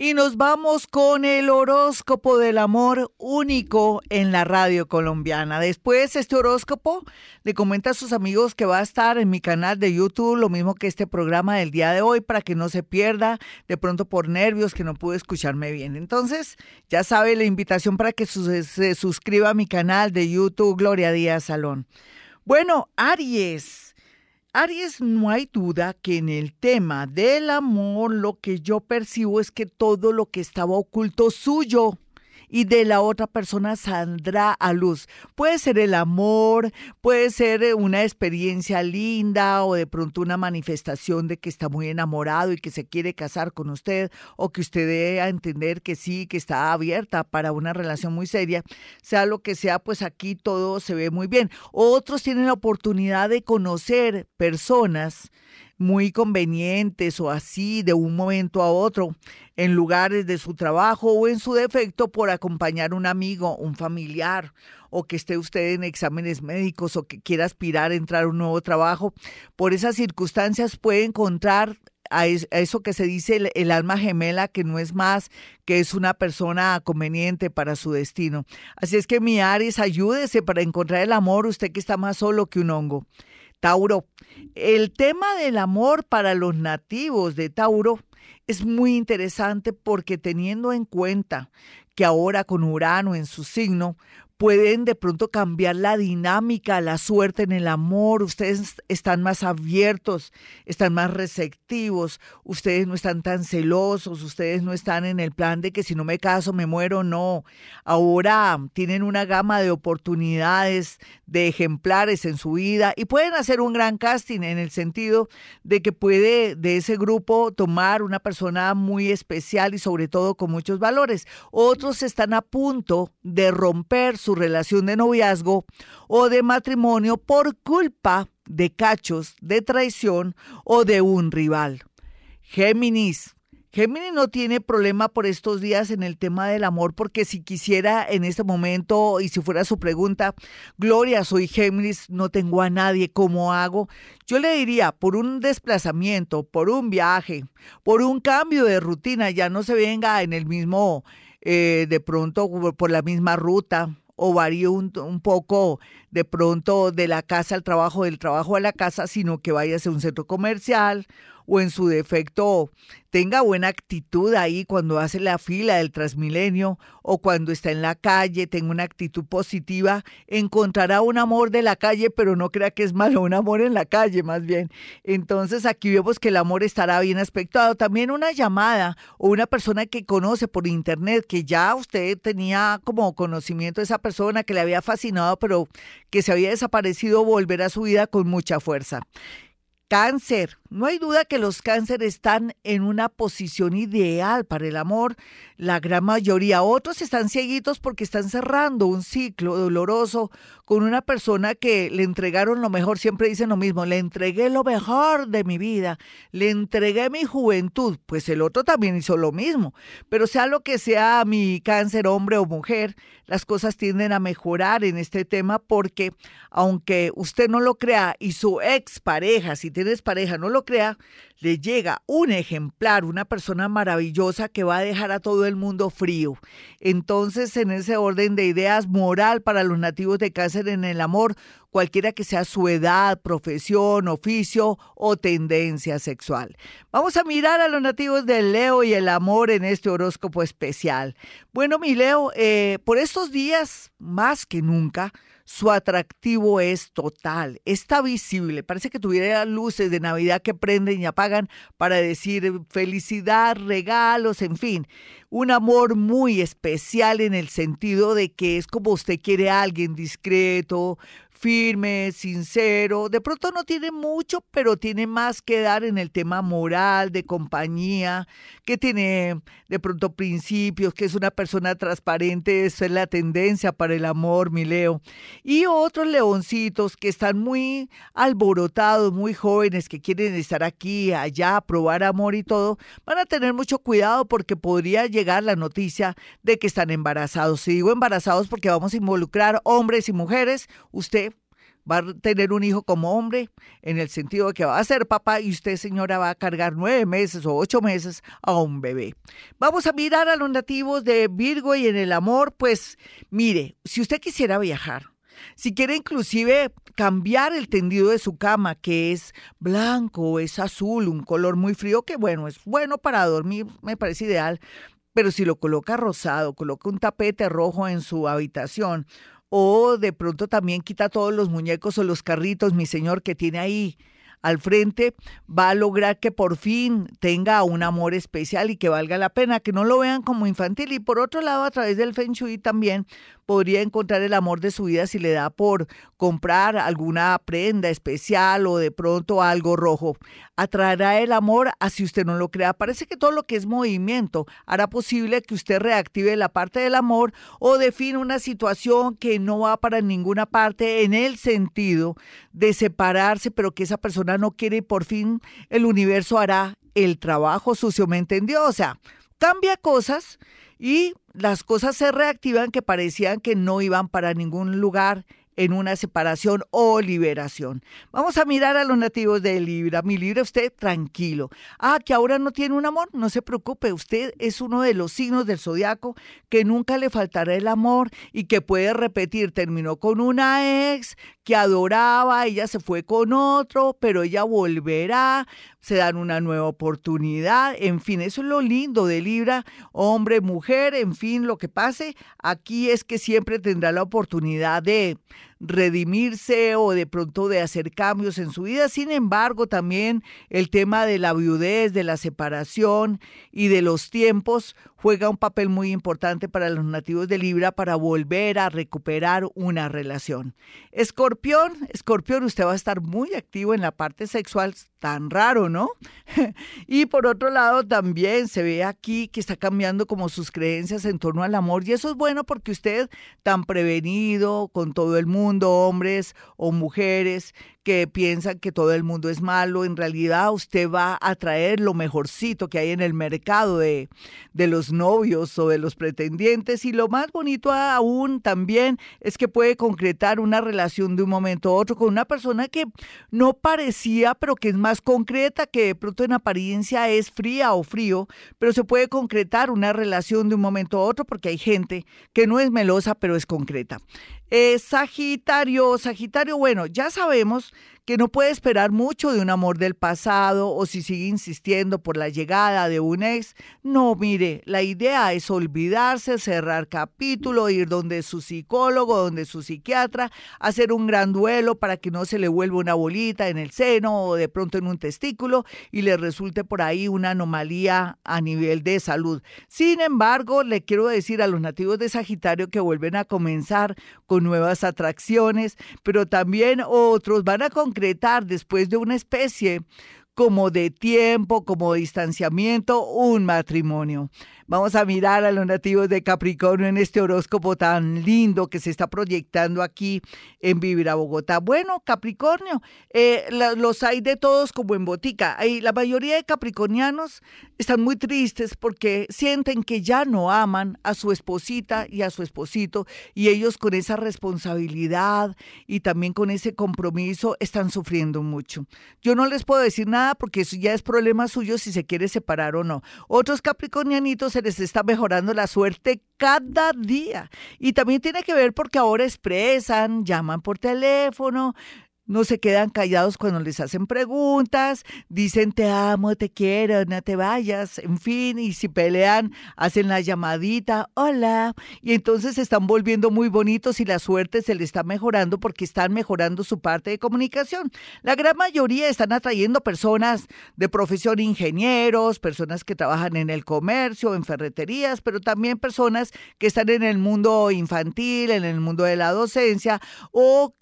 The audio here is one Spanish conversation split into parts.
Y nos vamos con el horóscopo del amor único en la radio colombiana. Después este horóscopo le comenta a sus amigos que va a estar en mi canal de YouTube, lo mismo que este programa del día de hoy, para que no se pierda de pronto por nervios que no pude escucharme bien. Entonces, ya sabe la invitación para que se suscriba a mi canal de YouTube, Gloria Díaz Salón. Bueno, Aries. Aries, no hay duda que en el tema del amor lo que yo percibo es que todo lo que estaba oculto suyo y de la otra persona saldrá a luz. Puede ser el amor, puede ser eh, una experiencia linda o de pronto una manifestación de que está muy enamorado y que se quiere casar con usted o que usted a entender que sí, que está abierta para una relación muy seria. Sea lo que sea, pues aquí todo se ve muy bien. Otros tienen la oportunidad de conocer personas muy convenientes o así de un momento a otro en lugares de su trabajo o en su defecto por acompañar un amigo, un familiar o que esté usted en exámenes médicos o que quiera aspirar a entrar a un nuevo trabajo. Por esas circunstancias puede encontrar a eso que se dice el, alma gemela, que no es más que es una persona conveniente para su destino. Así es que mi Aries, ayúdese para encontrar el amor, usted que está más solo que un hongo. Tauro, el tema del amor para los nativos de Tauro es muy interesante porque teniendo en cuenta que ahora con Urano en su signo, pueden de pronto cambiar la dinámica, la suerte en el amor, ustedes están más abiertos, están más receptivos, ustedes no están tan celosos, ustedes no están en el plan de que si no me caso me muero, no. Ahora tienen una gama de oportunidades, de ejemplares en su vida y pueden hacer un gran casting en el sentido de que puede de ese grupo tomar una persona muy especial y sobre todo con muchos valores. Otros están a punto de romper su relación de noviazgo o de matrimonio por culpa de cachos, de traición o de un rival. Géminis. Géminis no tiene problema por estos días en el tema del amor, porque si quisiera en este momento, y si fuera su pregunta, Gloria, soy Géminis, no tengo a nadie, ¿cómo hago? Yo le diría, por un desplazamiento, por un viaje, por un cambio de rutina, ya no se venga en el mismo, eh, de pronto por la misma ruta, o varíe un, un, poco de pronto de la casa al trabajo, del trabajo a la casa, sino que vaya a un centro comercial o en su defecto tenga buena actitud ahí cuando hace la fila del Transmilenio o cuando está en la calle, tenga una actitud positiva, encontrará un amor de la calle, pero no crea que es malo, un amor en la calle más bien. Entonces aquí vemos que el amor estará bien aspectado. También una llamada o una persona que conoce por internet, que ya usted tenía como conocimiento de esa persona que le había fascinado, pero que se había desaparecido, volver a su vida con mucha fuerza. Cáncer. No hay duda que los cánceres están en una posición ideal para el amor. La gran mayoría, otros están cieguitos porque están cerrando un ciclo doloroso con una persona que le entregaron lo mejor. Siempre dicen lo mismo, le entregué lo mejor de mi vida, le entregué mi juventud. Pues el otro también hizo lo mismo. Pero sea lo que sea mi cáncer, hombre o mujer, las cosas tienden a mejorar en este tema porque aunque usted no lo crea y su ex pareja, si tienes pareja, no lo crea, le llega un ejemplar, una persona maravillosa que va a dejar a todo el mundo frío. Entonces, en ese orden de ideas, moral para los nativos de cáncer en el amor, cualquiera que sea su edad, profesión, oficio o tendencia sexual. Vamos a mirar a los nativos del Leo y el amor en este horóscopo especial. Bueno, mi Leo, eh, por estos días, más que nunca, su atractivo es total, está visible, parece que tuviera luces de Navidad que prenden y apagan para decir felicidad, regalos, en fin, un amor muy especial en el sentido de que es como usted quiere a alguien discreto, firme, sincero, de pronto no tiene mucho, pero tiene más que dar en el tema moral, de compañía, que tiene de pronto principios, que es una persona transparente, esa es la tendencia para el amor, mi Leo. Y otros leoncitos que están muy alborotados, muy jóvenes, que quieren estar aquí, allá, probar amor y todo, van a tener mucho cuidado porque podría llegar la noticia de que están embarazados. Si digo embarazados porque vamos a involucrar hombres y mujeres, usted va a tener un hijo como hombre, en el sentido de que va a ser papá y usted, señora, va a cargar nueve meses o ocho meses a un bebé. Vamos a mirar a los nativos de Virgo y en el amor, pues mire, si usted quisiera viajar, si quiere inclusive cambiar el tendido de su cama, que es blanco o es azul, un color muy frío, que bueno, es bueno para dormir, me parece ideal, pero si lo coloca rosado, coloca un tapete rojo en su habitación o de pronto también quita todos los muñecos o los carritos, mi señor, que tiene ahí al frente, va a lograr que por fin tenga un amor especial y que valga la pena, que no lo vean como infantil. Y por otro lado, a través del Feng Shui también podría encontrar el amor de su vida si le da por comprar alguna prenda especial o de pronto algo rojo. Atraerá el amor así usted no lo crea. Parece que todo lo que es movimiento hará posible que usted reactive la parte del amor o define una situación que no va para ninguna parte en el sentido de separarse, pero que esa persona no quiere y por fin el universo hará el trabajo sucio, ¿me entendió? O sea, cambia cosas y las cosas se reactivan que parecían que no iban para ningún lugar en una separación o liberación. Vamos a mirar a los nativos de Libra. Mi Libra, usted tranquilo. Ah, que ahora no tiene un amor, no se preocupe. Usted es uno de los signos del zodiaco que nunca le faltará el amor y que puede repetir. Terminó con una ex que adoraba, ella se fue con otro, pero ella volverá se dan una nueva oportunidad, en fin, eso es lo lindo de Libra, hombre, mujer, en fin, lo que pase, aquí es que siempre tendrá la oportunidad de redimirse o de pronto de hacer cambios en su vida. Sin embargo, también el tema de la viudez, de la separación y de los tiempos juega un papel muy importante para los nativos de Libra para volver a recuperar una relación. Escorpión, escorpión, usted va a estar muy activo en la parte sexual, tan raro, ¿no? y por otro lado, también se ve aquí que está cambiando como sus creencias en torno al amor y eso es bueno porque usted tan prevenido con todo el mundo, hombres o mujeres, que piensan que todo el mundo es malo, en realidad usted va a traer lo mejorcito que hay en el mercado de, de los novios o de los pretendientes y lo más bonito aún también es que puede concretar una relación de un momento a otro con una persona que no parecía, pero que es más concreta, que de pronto en apariencia es fría o frío, pero se puede concretar una relación de un momento a otro porque hay gente que no es melosa, pero es concreta. Eh, Sagitario, bueno, ya sabemos que no puede esperar mucho de un amor del pasado o si sigue insistiendo por la llegada de un ex. No, mire, la idea es olvidarse, cerrar capítulo, ir donde su psicólogo, donde su psiquiatra, hacer un gran duelo para que no se le vuelva una bolita en el seno o de pronto en un testículo y le resulte por ahí una anomalía a nivel de salud. Sin embargo, le quiero decir a los nativos de Sagitario que vuelven a comenzar con nuevas atracciones, pero también otros van a después de una especie como de tiempo, como distanciamiento, un matrimonio. Vamos a mirar a los nativos de Capricornio en este horóscopo tan lindo que se está proyectando aquí en Vivir a Bogotá. Bueno, Capricornio, eh, los hay de todos como en botica. Hay, la mayoría de capricornianos están muy tristes porque sienten que ya no aman a su esposita y a su esposito y ellos con esa responsabilidad y también con ese compromiso están sufriendo mucho. Yo no les puedo decir nada porque eso ya es problema suyo si se quiere separar o no. Otros capricornianitos les está mejorando la suerte cada día. Y también tiene que ver porque ahora expresan, llaman por teléfono, no se quedan callados cuando les hacen preguntas, dicen te amo, te quiero, no te vayas, en fin, y si pelean, hacen la llamadita, hola, y entonces están volviendo muy bonitos y la suerte se les está mejorando porque están mejorando su parte de comunicación. La gran mayoría están atrayendo personas de profesión ingenieros, personas que trabajan en el comercio, en ferreterías, pero también personas que están en el mundo infantil, en el mundo de la docencia o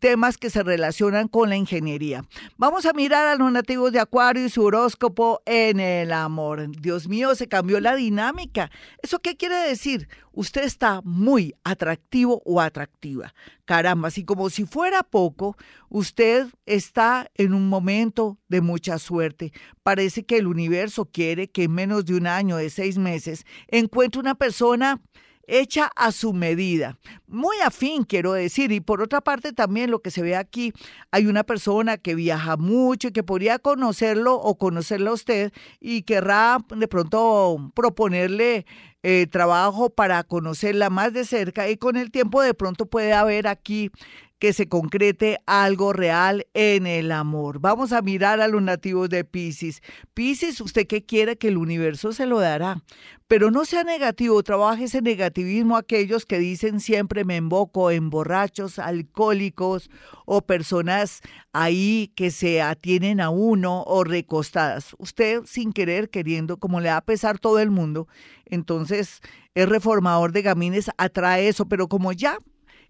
temas que se relacionan con la ingeniería. Vamos a mirar a los nativos de Acuario y su horóscopo en el amor. Dios mío, se cambió la dinámica. ¿Eso qué quiere decir? Usted está muy atractivo o atractiva. Caramba, así como si fuera poco, usted está en un momento de mucha suerte. Parece que el universo quiere que en menos de un año, de seis meses, encuentre una persona hecha a su medida, muy afín quiero decir, y por otra parte también lo que se ve aquí, hay una persona que viaja mucho y que podría conocerlo o conocerla a usted y querrá de pronto proponerle eh, trabajo para conocerla más de cerca y con el tiempo de pronto puede haber aquí que se concrete algo real en el amor. Vamos a mirar a los nativos de Pisces. Pisces, usted que quiere que el universo se lo dará, pero no sea negativo, trabaje ese negativismo aquellos que dicen siempre me emboco en borrachos, alcohólicos o personas ahí que se atienen a uno o recostadas. Usted sin querer, queriendo, como le va a pesar todo el mundo, entonces es reformador de gamines, atrae eso, pero como ya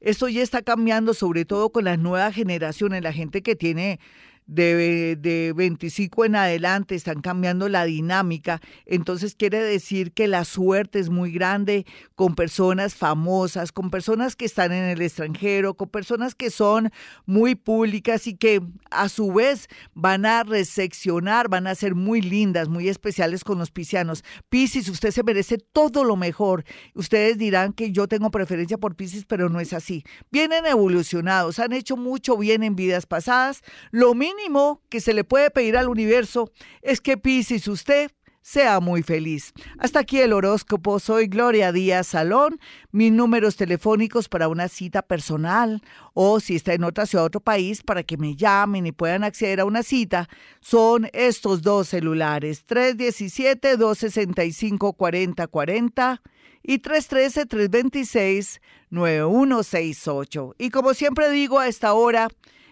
esto ya está cambiando, sobre todo con las nuevas generaciones, la gente que tiene de, de 25 en adelante están cambiando la dinámica. Entonces quiere decir que la suerte es muy grande con personas famosas, con personas que están en el extranjero, con personas que son muy públicas y que a su vez van a recepcionar, van a ser muy lindas, muy especiales con los piscianos. Piscis, usted se merece todo lo mejor. Ustedes dirán que yo tengo preferencia por Piscis, pero no es así. Vienen evolucionados, han hecho mucho bien en vidas pasadas. Lo mínimo mínimo que se le puede pedir al universo es que Piscis usted sea muy feliz. Hasta aquí el horóscopo. Soy Gloria Díaz Salón. Mis números telefónicos para una cita personal o si está en otra ciudad, otro país, para que me llamen y puedan acceder a una cita, son estos dos celulares, 317-265-4040 y 313-326-9168. Y como siempre digo a esta hora,